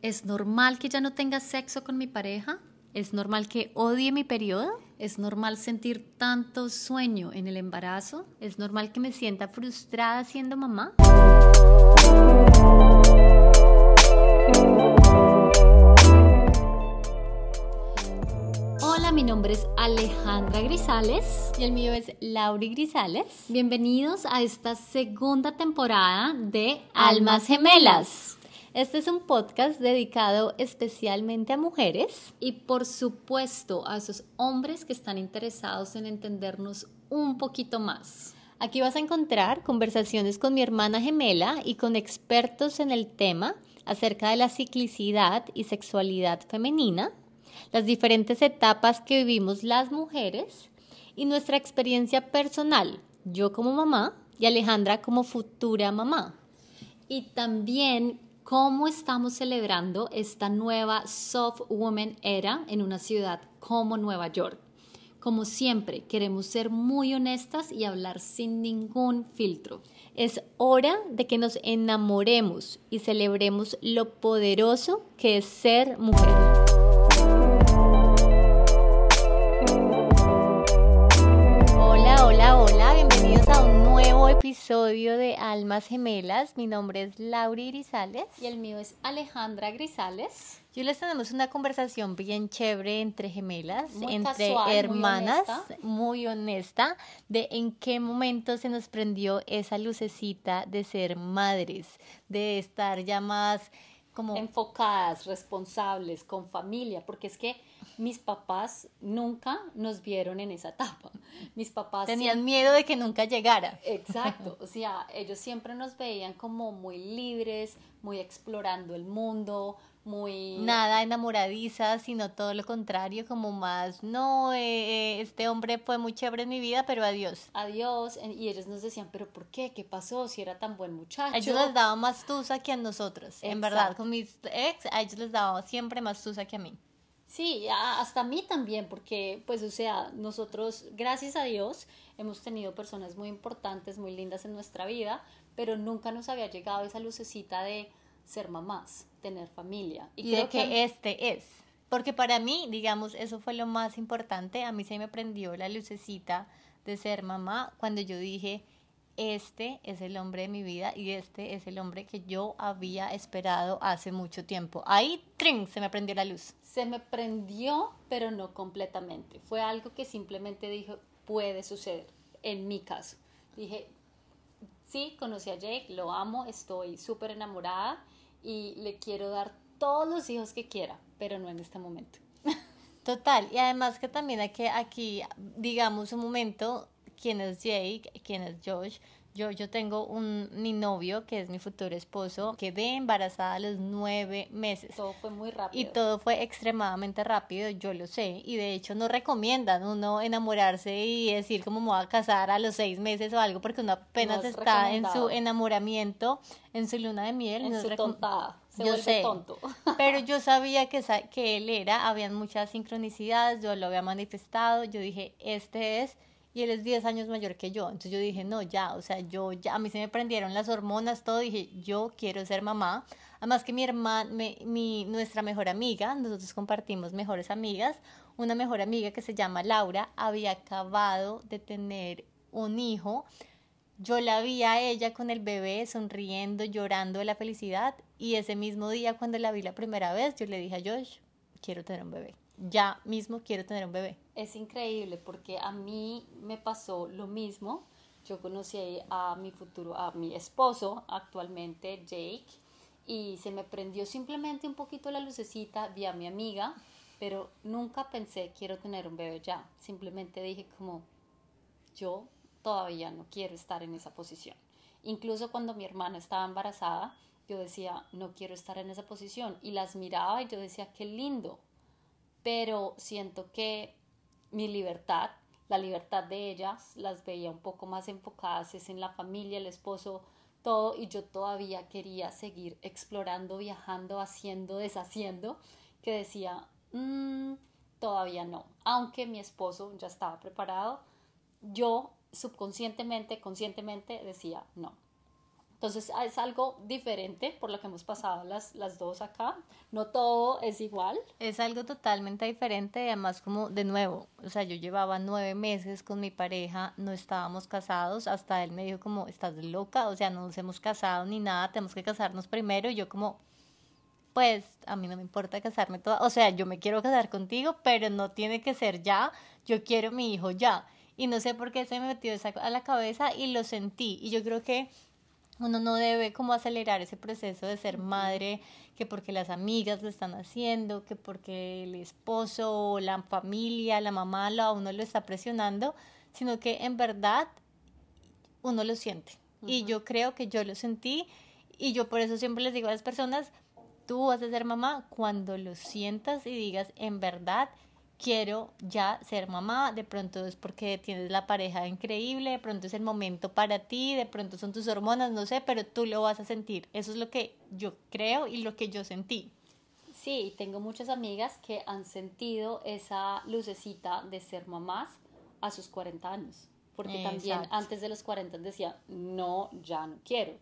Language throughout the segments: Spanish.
¿Es normal que ya no tenga sexo con mi pareja? ¿Es normal que odie mi periodo? ¿Es normal sentir tanto sueño en el embarazo? ¿Es normal que me sienta frustrada siendo mamá? Hola, mi nombre es Alejandra Grisales. Y el mío es Lauri Grisales. Bienvenidos a esta segunda temporada de Almas Gemelas. Este es un podcast dedicado especialmente a mujeres y por supuesto a esos hombres que están interesados en entendernos un poquito más. Aquí vas a encontrar conversaciones con mi hermana gemela y con expertos en el tema acerca de la ciclicidad y sexualidad femenina, las diferentes etapas que vivimos las mujeres y nuestra experiencia personal, yo como mamá y Alejandra como futura mamá. Y también cómo estamos celebrando esta nueva soft woman era en una ciudad como Nueva York. Como siempre, queremos ser muy honestas y hablar sin ningún filtro. Es hora de que nos enamoremos y celebremos lo poderoso que es ser mujer. Nuevo episodio de Almas Gemelas. Mi nombre es Lauri Grisales. Y el mío es Alejandra Grisales. Yo les tenemos una conversación bien chévere entre gemelas, entre hermanas, muy honesta. de en qué momento se nos prendió esa lucecita de ser madres, de estar ya más como enfocadas, responsables, con familia, porque es que mis papás nunca nos vieron en esa etapa. Mis papás tenían miedo de que nunca llegara. Exacto, o sea, ellos siempre nos veían como muy libres, muy explorando el mundo, muy... Nada enamoradiza, sino todo lo contrario, como más, no, eh, eh, este hombre fue muy chévere en mi vida, pero adiós. Adiós, y ellos nos decían, pero ¿por qué? ¿Qué pasó? Si era tan buen muchacho. A ellos les daba más tusa que a nosotros, en verdad, con mis ex, a ellos les daba siempre más tusa que a mí. Sí, hasta a mí también, porque pues o sea, nosotros, gracias a Dios, hemos tenido personas muy importantes, muy lindas en nuestra vida, pero nunca nos había llegado esa lucecita de ser mamás, tener familia. Y, creo de que, este es. Porque para mí, digamos, eso fue lo más importante. A mí se me prendió la lucecita de ser mamá cuando yo dije, este es el hombre de mi vida y este es el hombre que yo había esperado hace mucho tiempo. Ahí, ¡trin! se me prendió la luz. Se me prendió, pero no completamente. Fue algo que simplemente dijo, puede suceder, en mi caso. Dije, sí, conocí a Jake, lo amo, estoy súper enamorada y le quiero dar todos los hijos que quiera, pero no en este momento. Total, y además que también hay que aquí, digamos un momento, quién es Jake, quién es Josh. Yo, yo tengo un mi novio, que es mi futuro esposo, quedé embarazada a los nueve meses. Todo fue muy rápido. Y todo fue extremadamente rápido, yo lo sé. Y de hecho no recomiendan uno enamorarse y decir cómo me voy a casar a los seis meses o algo, porque uno apenas está en su enamoramiento, en su luna de miel. En su tontada. Se yo sé, tonto. pero yo sabía que, que él era, habían muchas sincronicidades, yo lo había manifestado, yo dije, este es y él es 10 años mayor que yo. Entonces yo dije, no, ya, o sea, yo ya, a mí se me prendieron las hormonas, todo, dije, yo quiero ser mamá. Además que mi hermana, mi, nuestra mejor amiga, nosotros compartimos mejores amigas, una mejor amiga que se llama Laura, había acabado de tener un hijo. Yo la vi a ella con el bebé sonriendo, llorando de la felicidad y ese mismo día cuando la vi la primera vez, yo le dije a Josh, quiero tener un bebé ya mismo quiero tener un bebé. Es increíble porque a mí me pasó lo mismo. Yo conocí a mi futuro, a mi esposo actualmente, Jake, y se me prendió simplemente un poquito la lucecita, vi a mi amiga, pero nunca pensé quiero tener un bebé ya. Simplemente dije como yo todavía no quiero estar en esa posición. Incluso cuando mi hermana estaba embarazada, yo decía, no quiero estar en esa posición. Y las miraba y yo decía, qué lindo, pero siento que mi libertad, la libertad de ellas, las veía un poco más enfocadas es en la familia, el esposo, todo, y yo todavía quería seguir explorando, viajando, haciendo, deshaciendo, que decía, mm, todavía no, aunque mi esposo ya estaba preparado, yo subconscientemente, conscientemente decía no. Entonces es algo diferente por lo que hemos pasado las, las dos acá. No todo es igual. Es algo totalmente diferente, además como de nuevo, o sea, yo llevaba nueve meses con mi pareja, no estábamos casados, hasta él me dijo como, estás loca, o sea, no nos hemos casado ni nada, tenemos que casarnos primero, y yo como, pues a mí no me importa casarme toda, o sea, yo me quiero casar contigo, pero no tiene que ser ya, yo quiero mi hijo ya. Y no sé por qué se me metió esa a la cabeza y lo sentí. Y yo creo que uno no debe como acelerar ese proceso de ser madre, que porque las amigas lo están haciendo, que porque el esposo, la familia, la mamá, la uno lo está presionando, sino que en verdad uno lo siente. Y yo creo que yo lo sentí y yo por eso siempre les digo a las personas, tú vas a ser mamá cuando lo sientas y digas en verdad quiero ya ser mamá, de pronto es porque tienes la pareja increíble, de pronto es el momento para ti, de pronto son tus hormonas, no sé, pero tú lo vas a sentir. Eso es lo que yo creo y lo que yo sentí. Sí, tengo muchas amigas que han sentido esa lucecita de ser mamás a sus 40 años, porque también antes de los 40 decía, no, ya no quiero.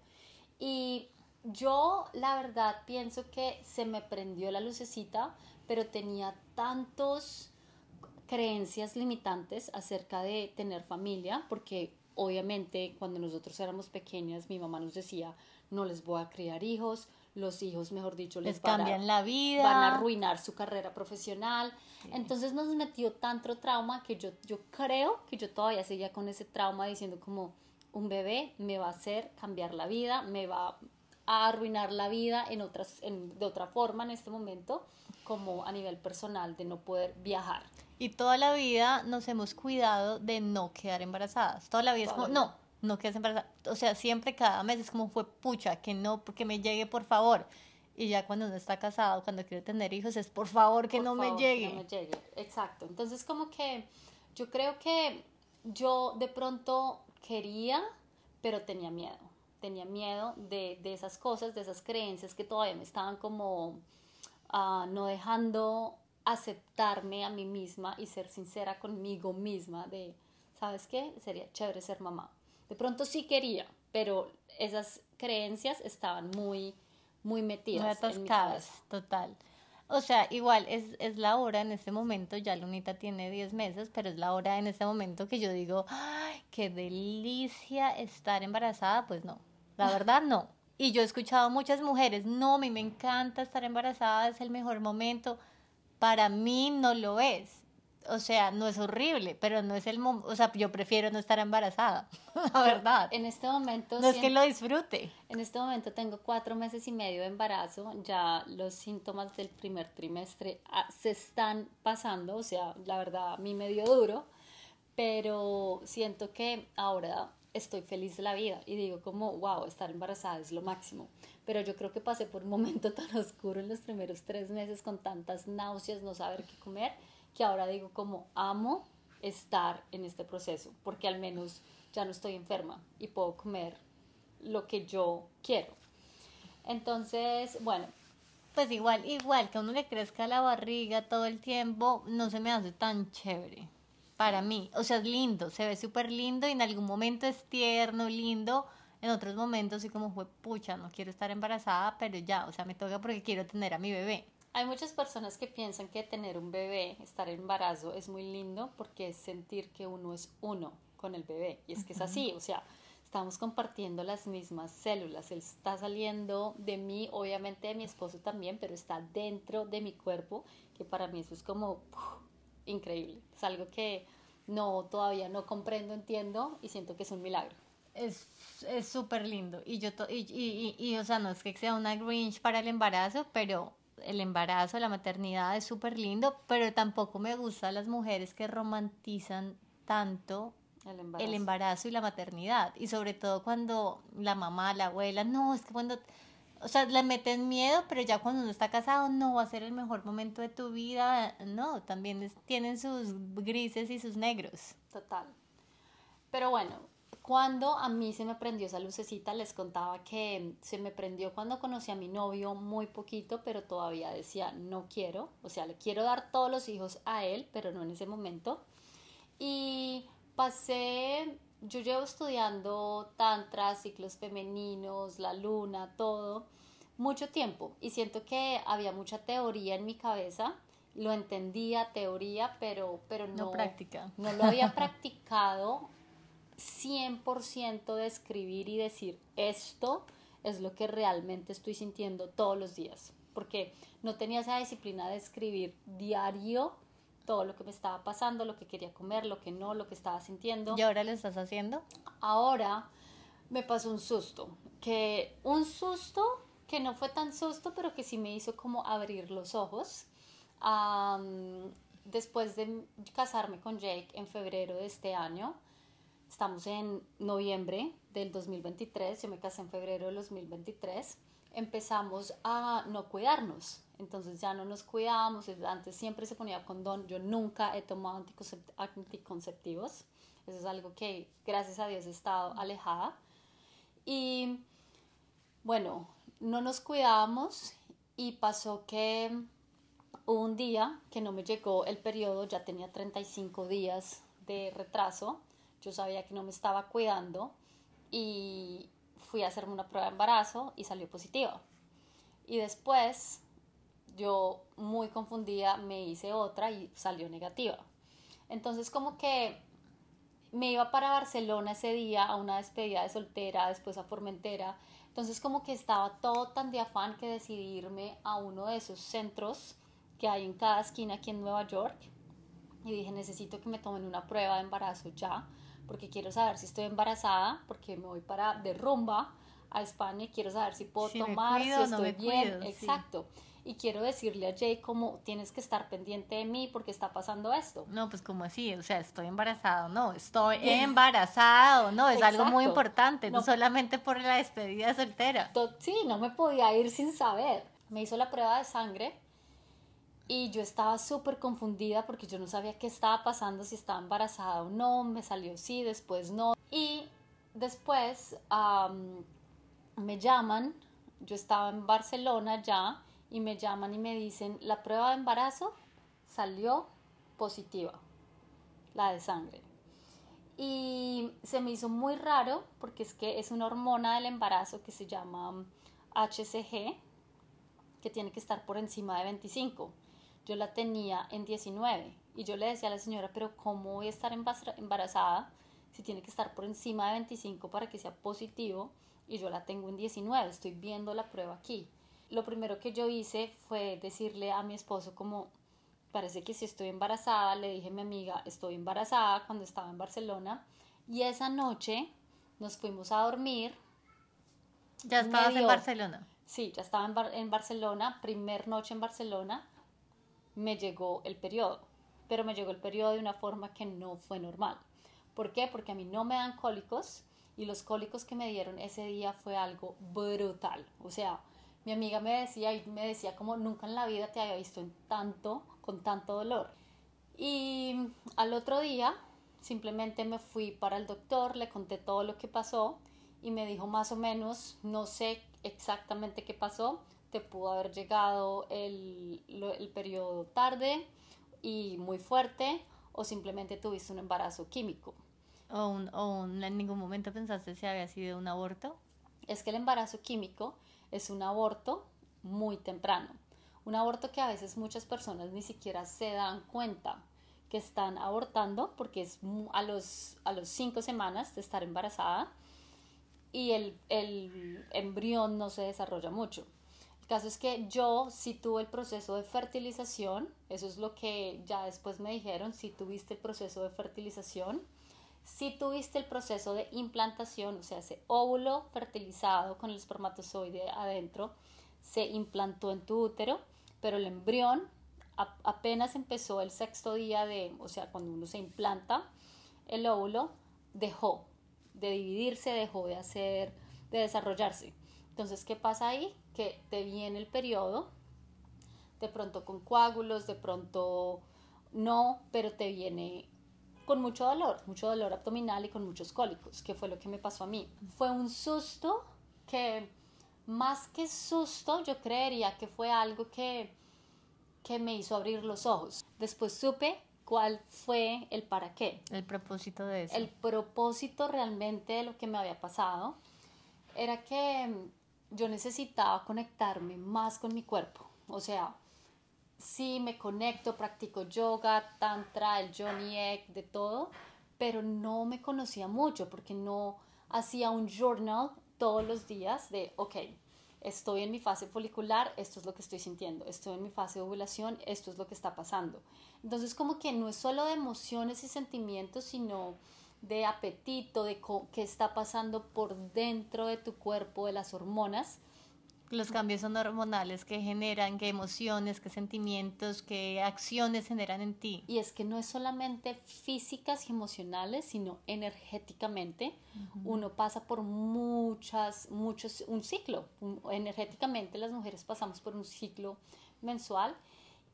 Y yo la verdad pienso que se me prendió la lucecita pero tenía tantos creencias limitantes acerca de tener familia, porque obviamente cuando nosotros éramos pequeñas mi mamá nos decía, no les voy a criar hijos, los hijos, mejor dicho, les, cambian la vida, van a arruinar su carrera profesional. Entonces nos metió tanto trauma que yo, yo creo que yo todavía seguía con ese trauma diciendo como un bebé me va a hacer cambiar la vida, me va a arruinar la vida en otras, en, de otra forma en este momento como a nivel personal de no poder viajar. Y toda la vida nos hemos cuidado de no quedar embarazadas. Toda la vida es como, no, no quedes embarazada. O sea, siempre cada mes es como fue pucha, que no, porque me llegue, por favor. Y ya cuando uno está casado, cuando quiere tener hijos, es por favor que no me llegue. Que no me llegue, exacto. Entonces, como que yo creo que yo de pronto quería, pero tenía miedo. Tenía miedo de, de esas cosas, de esas creencias que todavía me estaban como no dejando aceptarme a mí misma y ser sincera conmigo misma de, ¿sabes qué? Sería chévere ser mamá. De pronto sí quería, pero esas creencias estaban muy, muy metidas. Muy atascadas, total. O sea, igual es, es, la hora en este momento, ya Lunita tiene 10 meses, pero es la hora en este momento que yo digo, ¡ay, qué delicia estar embarazada! Pues no, la verdad no. Y yo he escuchado a muchas mujeres, no, a mí me encanta estar embarazada, es el mejor momento. Para mí no lo es. O sea, no es horrible, pero no es el momento, o sea, yo prefiero no estar embarazada, la verdad. En este momento... No es que lo disfrute. En este momento tengo cuatro meses y medio de embarazo, ya los síntomas del primer trimestre ah, se están pasando, o sea, la verdad a mí me dio duro, pero siento que ahora estoy feliz de la vida y digo como, wow, estar embarazada es lo máximo. Pero yo creo que pasé por un momento tan oscuro en los primeros tres meses con tantas náuseas, no saber qué comer, que ahora digo como, amo estar en este proceso, porque al menos ya no estoy enferma y puedo comer lo que yo quiero. Entonces, bueno. Pues igual, igual que a uno le crezca la barriga todo el tiempo, no se me hace tan chévere para mí. O sea, es lindo, se ve súper lindo y en algún momento es tierno, lindo. En otros momentos sí como fue, pucha, no quiero estar embarazada, pero ya, o sea, me toca porque quiero tener a mi bebé. Hay muchas personas que piensan que tener un bebé, estar en embarazo, es muy lindo porque es sentir que uno es uno con el bebé. Y es que es así, o sea, estamos compartiendo las mismas células. Él está saliendo de mí, obviamente de mi esposo también, pero está dentro de mi cuerpo, que para mí eso es como increíble. Es algo que no todavía no comprendo, entiendo y siento que es un milagro. Es súper lindo. Y yo, y, y, y, o sea, no es que sea una Grinch para el embarazo, pero el embarazo, la maternidad es súper lindo, pero tampoco me gustan las mujeres que romantizan tanto el embarazo. el embarazo y la maternidad. Y sobre todo cuando la mamá, la abuela, no, es que cuando o sea, le meten miedo, pero ya cuando uno está casado no va a ser el mejor momento de tu vida. No, también tienen sus grises y sus negros. Total. Pero bueno, cuando a mí se me prendió esa lucecita, les contaba que se me prendió cuando conocí a mi novio muy poquito, pero todavía decía, no quiero. O sea, le quiero dar todos los hijos a él, pero no en ese momento. Y pasé yo llevo estudiando tantra, ciclos femeninos, la luna, todo, mucho tiempo y siento que había mucha teoría en mi cabeza. Lo entendía, teoría, pero, pero no, No práctica. no lo había practicado 100% de escribir y decir esto es lo que realmente estoy sintiendo todos los días. Porque no tenía esa disciplina de escribir diario todo lo que me estaba pasando, lo que quería comer, lo que no, lo que estaba sintiendo. ¿Y ahora lo estás haciendo? Ahora me pasó un susto, que un susto que no fue tan susto, pero que sí me hizo como abrir los ojos. Am, después de casarme con Jake en febrero de este año, estamos en noviembre del 2023, yo me casé en febrero del 2023, empezamos a no cuidarnos. Entonces ya no nos cuidábamos, antes siempre se ponía condón, yo nunca he tomado anticoncep- anticonceptivos, eso es algo que gracias a Dios he estado alejada. Y bueno, no nos cuidábamos y pasó que hubo un día que no me llegó el periodo, ya tenía 35 días de retraso, yo sabía que no me estaba cuidando y fui a hacerme una prueba de embarazo y salió positiva. Y después yo muy confundida me hice otra y salió negativa. Entonces como que me iba para Barcelona ese día a una despedida de soltera, después a Formentera. Entonces como que estaba todo tan de afán que decidí irme a uno de esos centros que hay en cada esquina aquí en Nueva York. Y dije, necesito que me tomen una prueba de embarazo ya, porque quiero saber si estoy embarazada, porque me voy para de rumba a España y quiero saber si puedo Si tomar, cuido si no estoy bien. cuido, sí. Exacto. Y quiero decirle a Jay como tienes que estar pendiente de mí porque está pasando esto. No, pues como así, o sea, estoy embarazada, no, estoy embarazada, no, es algo muy Exacto. importante, no, No. solamente por la despedida soltera. Sí, no me podía ir sin saber. Me hizo la prueba de sangre y yo estaba súper confundida porque yo no sabía qué estaba pasando, si estaba embarazada o no. Me salió sí, después no. Y después am, me llaman, yo estaba en Barcelona ya, y me llaman y me dicen, la prueba de embarazo salió positiva, la de sangre. Y se me hizo muy raro porque es que es una hormona del embarazo que se llama HCG, que tiene que estar por encima de 25. Yo la tenía en 19 y yo le decía a la señora, pero ¿cómo voy a estar embarazada si tiene que estar por encima de 25 para que sea positivo? Y yo la tengo en 19, estoy viendo la prueba aquí. Lo primero que yo hice fue decirle a mi esposo como, parece que si estoy embarazada, le dije a mi amiga, estoy embarazada cuando estaba en Barcelona. Y esa noche nos fuimos a dormir. Ya estabas en Barcelona. Sí, ya estaba en, Bar- en Barcelona, primer noche en Barcelona, me llegó el periodo. Pero me llegó el periodo de una forma que no fue normal. ¿Por qué? Porque a mí no me dan cólicos y los cólicos que me dieron ese día fue algo brutal. O sea, mi amiga me decía y me decía como nunca en la vida te había visto en tanto, con tanto dolor. Y al otro día simplemente me fui para el doctor, le conté todo lo que pasó y me dijo más o menos, no sé exactamente qué pasó, te pudo haber llegado el, el periodo tarde y muy fuerte o simplemente tuviste un embarazo químico. O, un- o un- en ningún momento pensaste si había sido un aborto. es que el embarazo químico es un aborto muy temprano. Un aborto que a veces muchas personas ni siquiera se dan cuenta que están abortando porque es a los, a los cinco semanas de estar embarazada y el, el embrión no se desarrolla mucho. El caso es que yo sí tuve el proceso de fertilización, eso es lo que ya después me dijeron, si tuviste el proceso de fertilización, si tuviste el proceso de implantación, o sea, ese óvulo fertilizado con el espermatozoide adentro, se implantó en tu útero, pero el embrión apenas empezó el sexto día de, o sea, cuando uno se implanta, el óvulo dejó de dividirse, dejó de hacer, de desarrollarse. Entonces, ¿qué pasa ahí? Que te viene el periodo, de pronto con coágulos, de pronto no, pero te viene con mucho dolor, mucho dolor abdominal y con muchos cólicos, que fue lo que me pasó a mí. Fue un susto que, más que susto, yo creería que fue algo que, que me hizo abrir los ojos. Después supe cuál fue el para qué. El propósito de eso. El propósito realmente de lo que me había pasado era que yo necesitaba conectarme más con mi cuerpo. O sea, sí me conecto, practico yoga, tantra, el Johnny Egg, de todo, pero no me conocía mucho porque no hacía un journal todos los días de, ok, estoy en mi fase folicular, esto es lo que estoy sintiendo, estoy en mi fase de ovulación, esto es lo que está pasando. Entonces como que no es solo de emociones y sentimientos, sino de apetito, de qué está pasando por dentro de tu cuerpo, de las hormonas, los cambios son hormonales que generan, qué emociones, qué sentimientos, qué acciones generan en ti. Y es que no es solamente físicas y emocionales, sino energéticamente. Uno pasa por muchas, muchos, un ciclo. Energéticamente las mujeres pasamos por un ciclo mensual.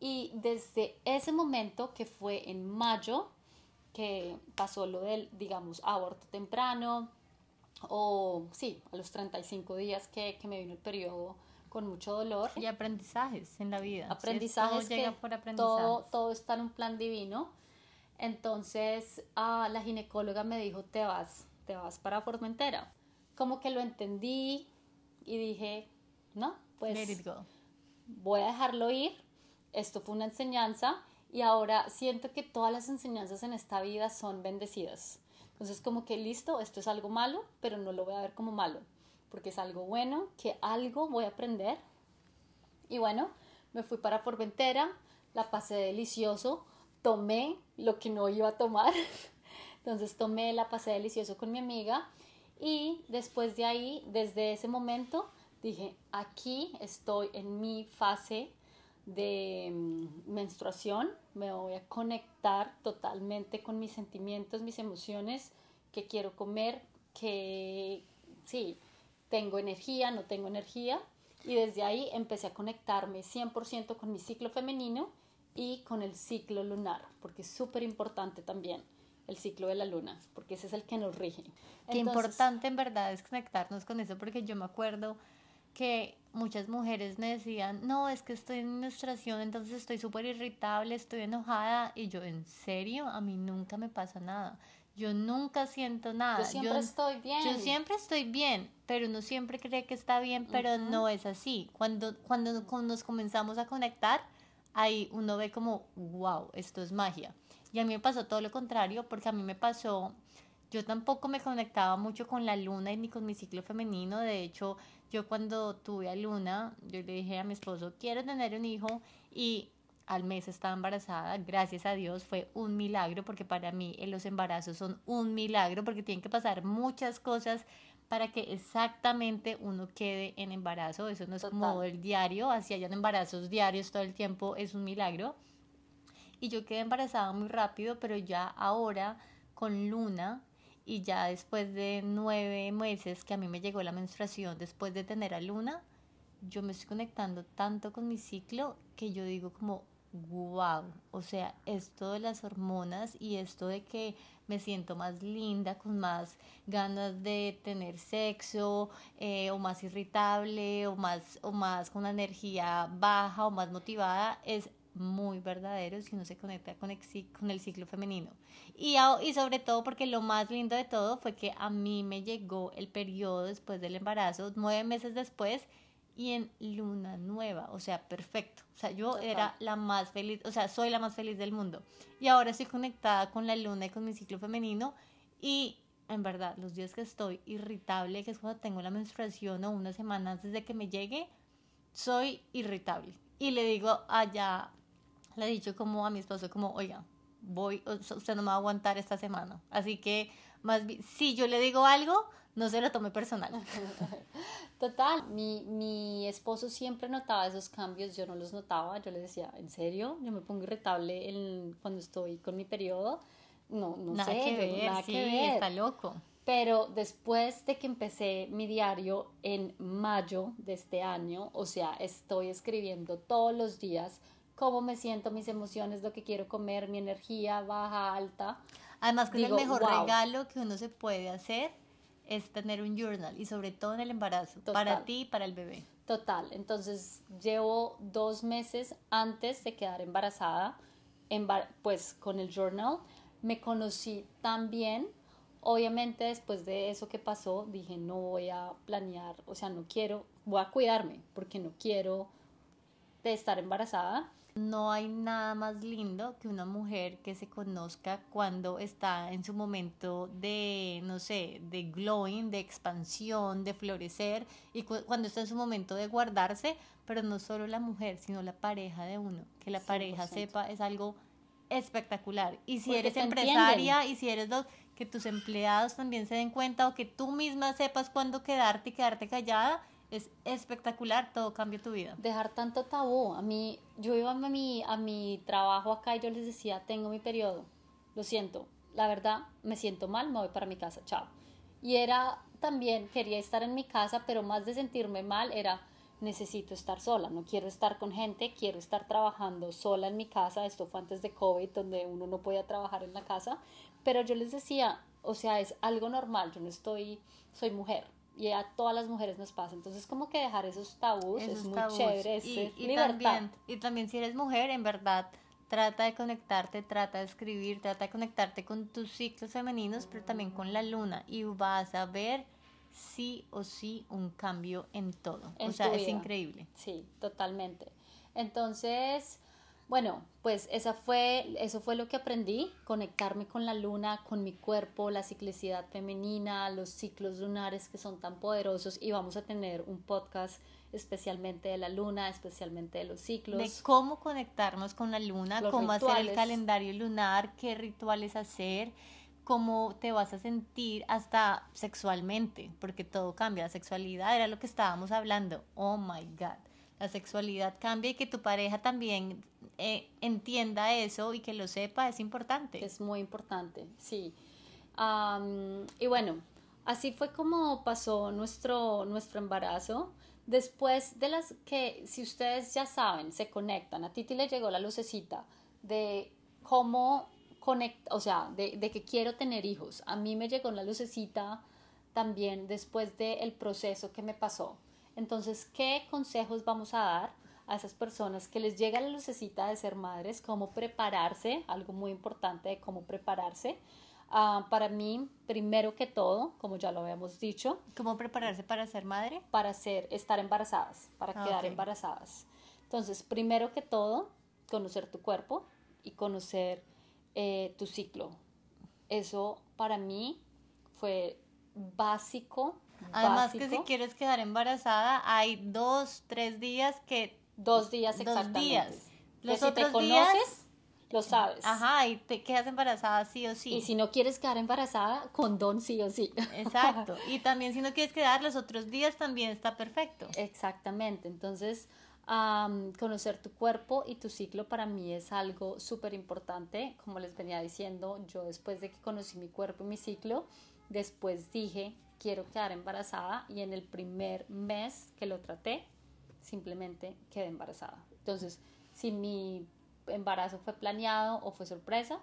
Y desde ese momento, que fue en mayo, que pasó lo del, digamos, aborto temprano, o sí, a los 35 días que, que me vino el periodo con mucho dolor. Y aprendizajes en la vida. Aprendizajes que Todo, todo está en un plan divino. Entonces a la ginecóloga me dijo, te vas, te vas para Formentera. Como que lo entendí y dije, no, pues voy a dejarlo ir. Esto fue una enseñanza y ahora siento que todas las enseñanzas en esta vida son bendecidas. Entonces como que listo, esto es algo malo, pero no lo voy a ver como malo, porque es algo bueno, que algo voy a aprender. Y bueno, me fui para Formentera, la pasé delicioso, tomé lo que no iba a tomar. Entonces tomé, la pasé delicioso con mi amiga y después de ahí, desde ese momento, dije, aquí estoy en mi fase de mm, menstruación, me voy a conectar totalmente con mis sentimientos, mis emociones, que quiero comer, que sí, tengo energía, no tengo energía. Y desde ahí empecé a conectarme 100% con mi ciclo femenino y con el ciclo lunar, porque es súper importante también el ciclo de la luna, porque ese es el que nos rige. Qué importante en verdad es conectarnos con eso, porque yo me acuerdo que muchas mujeres me decían, no, es que estoy en menstruación, entonces estoy súper irritable, estoy enojada, y yo, ¿en serio? A mí nunca me pasa nada. Yo nunca siento nada. Yo siempre estoy bien. Yo siempre estoy bien, pero uno siempre cree que está bien, pero no es así. Cuando, cuando nos comenzamos a conectar, ahí uno ve como, wow, esto es magia. Y a mí me pasó todo lo contrario, porque a mí me pasó, yo tampoco me conectaba mucho con la luna y ni con mi ciclo femenino. De hecho, yo cuando tuve a Luna, yo le dije a mi esposo, quiero tener un hijo y al mes estaba embarazada, gracias a Dios, fue un milagro, porque para mí los embarazos son un milagro, porque tienen que pasar muchas cosas para que exactamente uno quede en embarazo, eso no es como el diario, así hayan embarazos diarios todo el tiempo, es un milagro. Y yo quedé embarazada muy rápido, pero ya ahora con Luna, y ya después de nueve meses que a mí me llegó la menstruación, después de tener a Luna, yo me estoy conectando tanto con mi ciclo que yo digo como, wow, o sea, esto de las hormonas y esto de que me siento más linda, con más ganas de tener sexo, eh, o más irritable, o más, o más con energía baja, o más motivada, es muy verdadero si uno se conecta con el, con el ciclo femenino. Y, y sobre todo porque lo más lindo de todo fue que a mí me llegó el periodo después del embarazo, nueve meses después, y en luna nueva, o sea, perfecto. O sea, yo era la más feliz, o sea, soy la más feliz del mundo. Y ahora estoy conectada con la luna y con mi ciclo femenino y en verdad, los días que estoy irritable, que es cuando tengo la menstruación o una semana antes de que me llegue, soy irritable. Y le digo allá le he dicho como a mi esposo, como, oiga, voy, usted no me va a aguantar esta semana. Así que, más bien, si yo le digo algo, no se lo tome personal. Total, mi, mi esposo siempre notaba esos cambios, yo no los notaba, yo le decía, ¿en serio? Yo me pongo irritable cuando estoy con mi periodo. No, no nada sé, que ver, nada que ver. está loco. Pero después de que empecé mi diario en mayo de este año, o sea, estoy escribiendo todos los días cómo me siento, mis emociones, lo que quiero comer, mi energía baja, alta. Además que el mejor regalo que uno se puede hacer es tener un journal y sobre todo en el embarazo, para ti y para el bebé. Total, entonces llevo dos meses antes de quedar embarazada en, pues con el journal me conocí tan bien. Obviamente después de eso que pasó, dije, no voy a planear, o sea, no quiero, voy a cuidarme porque no quiero de estar embarazada no hay nada más lindo que una mujer que se conozca cuando está en su momento de, no sé, de glowing, de expansión, de florecer, y cuando está en su momento de guardarse, pero no solo la mujer, sino la pareja de uno. Que la pareja sepa es algo espectacular. Y si eres empresaria y si eres dos, que tus empleados también se den cuenta o que tú misma sepas cuándo quedarte y quedarte callada es espectacular, todo cambia tu vida. Dejar tanto tabú. A mí, yo iba a mi, a mi trabajo acá y yo les decía, tengo mi periodo, lo siento, la verdad, me siento mal, me voy para mi casa, chao. Y era también, quería estar en mi casa, pero más de sentirme mal era, necesito estar sola, no quiero estar con gente, quiero estar trabajando sola en mi casa. Esto fue antes de COVID, donde uno no podía trabajar en la casa, pero yo les decía, o sea, es algo normal, yo no estoy, soy mujer, y a todas las mujeres nos pasa. Entonces, como que dejar esos tabús es muy chévere, es y, y También, y también si eres mujer, en verdad, trata de conectarte, trata de escribir, trata de conectarte con tus ciclos femeninos, pero también con la luna y vas a ver sí o sí un cambio en todo. o sea, es increíble. Sí, totalmente. Entonces, bueno, pues esa fue, eso fue lo que aprendí, conectarme con la luna, con mi cuerpo, la ciclicidad femenina, los ciclos lunares que son tan poderosos y vamos a tener un podcast especialmente de la luna, especialmente de los ciclos. De cómo conectarnos con la luna, cómo hacer el calendario lunar, qué rituales hacer, cómo te vas a sentir hasta sexualmente, porque todo cambia, la sexualidad era lo que estábamos hablando. Oh my God la sexualidad cambia y que tu pareja también eh, entienda eso y que lo sepa es importante. Es muy importante, sí. y bueno, así fue como pasó nuestro, nuestro embarazo. Después de las que, si ustedes ya saben, se conectan, a Titi le llegó la lucecita de cómo conecta, o sea, de, de, que quiero tener hijos. A mí me llegó la lucecita también después del proceso que me pasó. Entonces, ¿qué consejos vamos a dar a esas personas que les llega la lucecita de ser madres? ¿Cómo prepararse? Algo muy importante de cómo prepararse. Ah, para mí, primero que todo, como ya lo habíamos dicho. ¿Cómo prepararse para ser madre? Para ser, estar embarazadas, para ah, quedar embarazadas. Entonces, primero que todo, conocer tu cuerpo y conocer eh, tu ciclo. Eso para mí fue básico Además que si quieres quedar embarazada, hay dos, tres días que... Dos días exactamente. Dos días. Los si te conoces, lo sabes. Ajá, y te quedas embarazada sí o sí. Y si no quieres quedar embarazada, condón sí o sí. Exacto. Y también si no quieres quedar los otros días, también está perfecto. Exactamente. Entonces, conocer tu cuerpo y tu ciclo para mí es algo súper importante. Como les venía diciendo, yo después de que conocí mi cuerpo y mi ciclo, después dije, quiero quedar embarazada y en el primer mes que lo traté, simplemente quedé embarazada. Entonces, si mi embarazo fue planeado o fue sorpresa,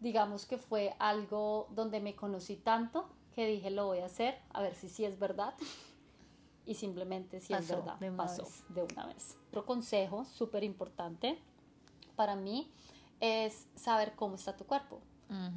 digamos que fue algo donde me conocí tanto que dije lo voy a hacer, a ver si sí es verdad. Y simplemente si es verdad, pasó de una vez. Otro consejo súper importante para mí es saber cómo está tu cuerpo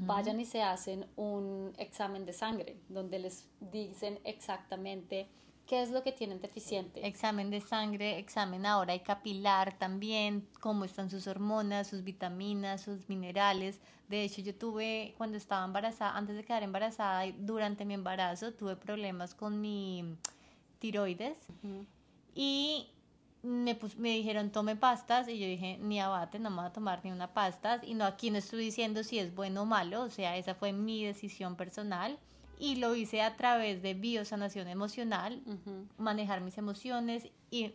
vayan y se hacen un examen de sangre donde les dicen exactamente qué es lo que tienen deficiente. Examen de sangre, examen ahora y capilar también, cómo están sus hormonas, sus vitaminas, sus minerales. De hecho, yo tuve, cuando estaba embarazada, antes de quedar embarazada, durante mi embarazo, tuve problemas con mi tiroides. Y me, me dijeron tome pastas y yo dije ni abate, no me voy a tomar ni una pastas y no aquí no estoy diciendo si es bueno o malo, o sea, esa fue mi decisión personal y lo hice a través de biosanación emocional, manejar mis emociones y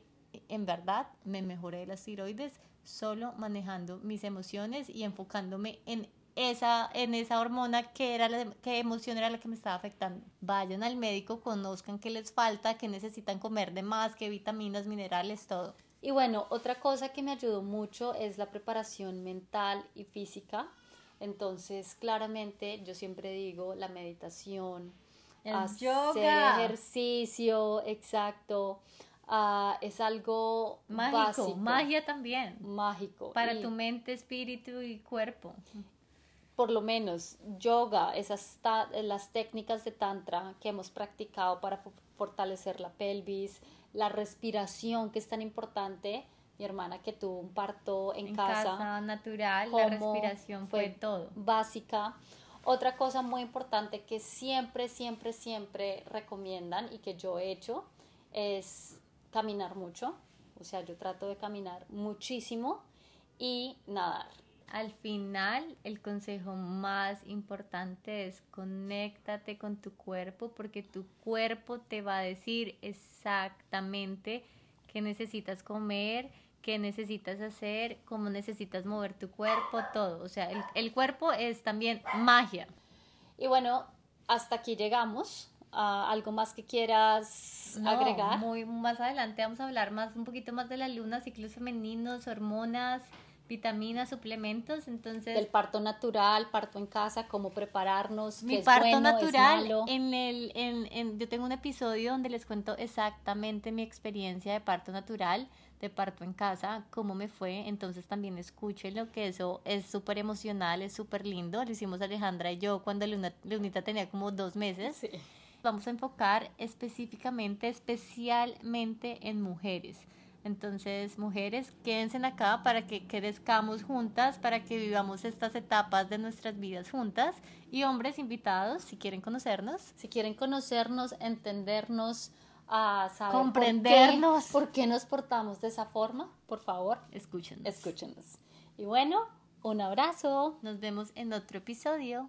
en verdad me mejoré las tiroides solo manejando mis emociones y enfocándome en esa, en esa hormona que era la, qué emoción era la que me estaba afectando. Vayan al médico, conozcan qué les falta, qué necesitan comer de más, qué vitaminas, minerales, todo. Y bueno, otra cosa que me ayudó mucho es la preparación mental y física. Entonces, claramente, yo siempre digo la meditación, el hacer yoga. ejercicio, exacto, ah, es algo Mágico, básico, magia también. mágico. Para y tu mente, espíritu y cuerpo. Por lo menos yoga, esas las técnicas de tantra que hemos practicado para fo- fortalecer la pelvis, la respiración que es tan importante. Mi hermana que tuvo un parto en, En casa, natural, la respiración fue, todo. Básica. Otra cosa muy importante que siempre, siempre, siempre recomiendan y que yo he hecho es caminar mucho. O sea, yo trato de caminar muchísimo y nadar. Al final, el consejo más importante es conéctate con tu cuerpo porque tu cuerpo te va a decir exactamente qué necesitas comer, qué necesitas hacer, cómo necesitas mover tu cuerpo, todo. O sea, el, el cuerpo es también magia. Y bueno, hasta aquí llegamos. Ah, ¿Algo más que quieras No, agregar? Muy más adelante vamos a hablar más un poquito más de la luna, ciclos femeninos, hormonas, vitaminas, suplementos. Entonces, Del parto natural, parto en casa, cómo prepararnos, Mi qué es parto bueno, es natural, malo. en el, en, en- yo tengo un episodio donde les cuento exactamente mi experiencia de parto natural, de parto en casa, cómo me fue, entonces también escúchenlo, que eso es súper emocional, es súper lindo, lo hicimos Alejandra y yo cuando Luna, Lunita tenía como dos meses. Sí. Vamos a enfocar específicamente, especialmente en mujeres. Entonces, mujeres, quédense acá para que crezcamos juntas, para que vivamos estas etapas de nuestras vidas juntas. Y hombres invitados, si quieren conocernos, Si quieren conocernos, entendernos, a saber por qué- Comprendernos. por qué, nos portamos de esa forma, por favor, escúchenos. escúchenos. Y bueno, un abrazo. Nos vemos en otro episodio.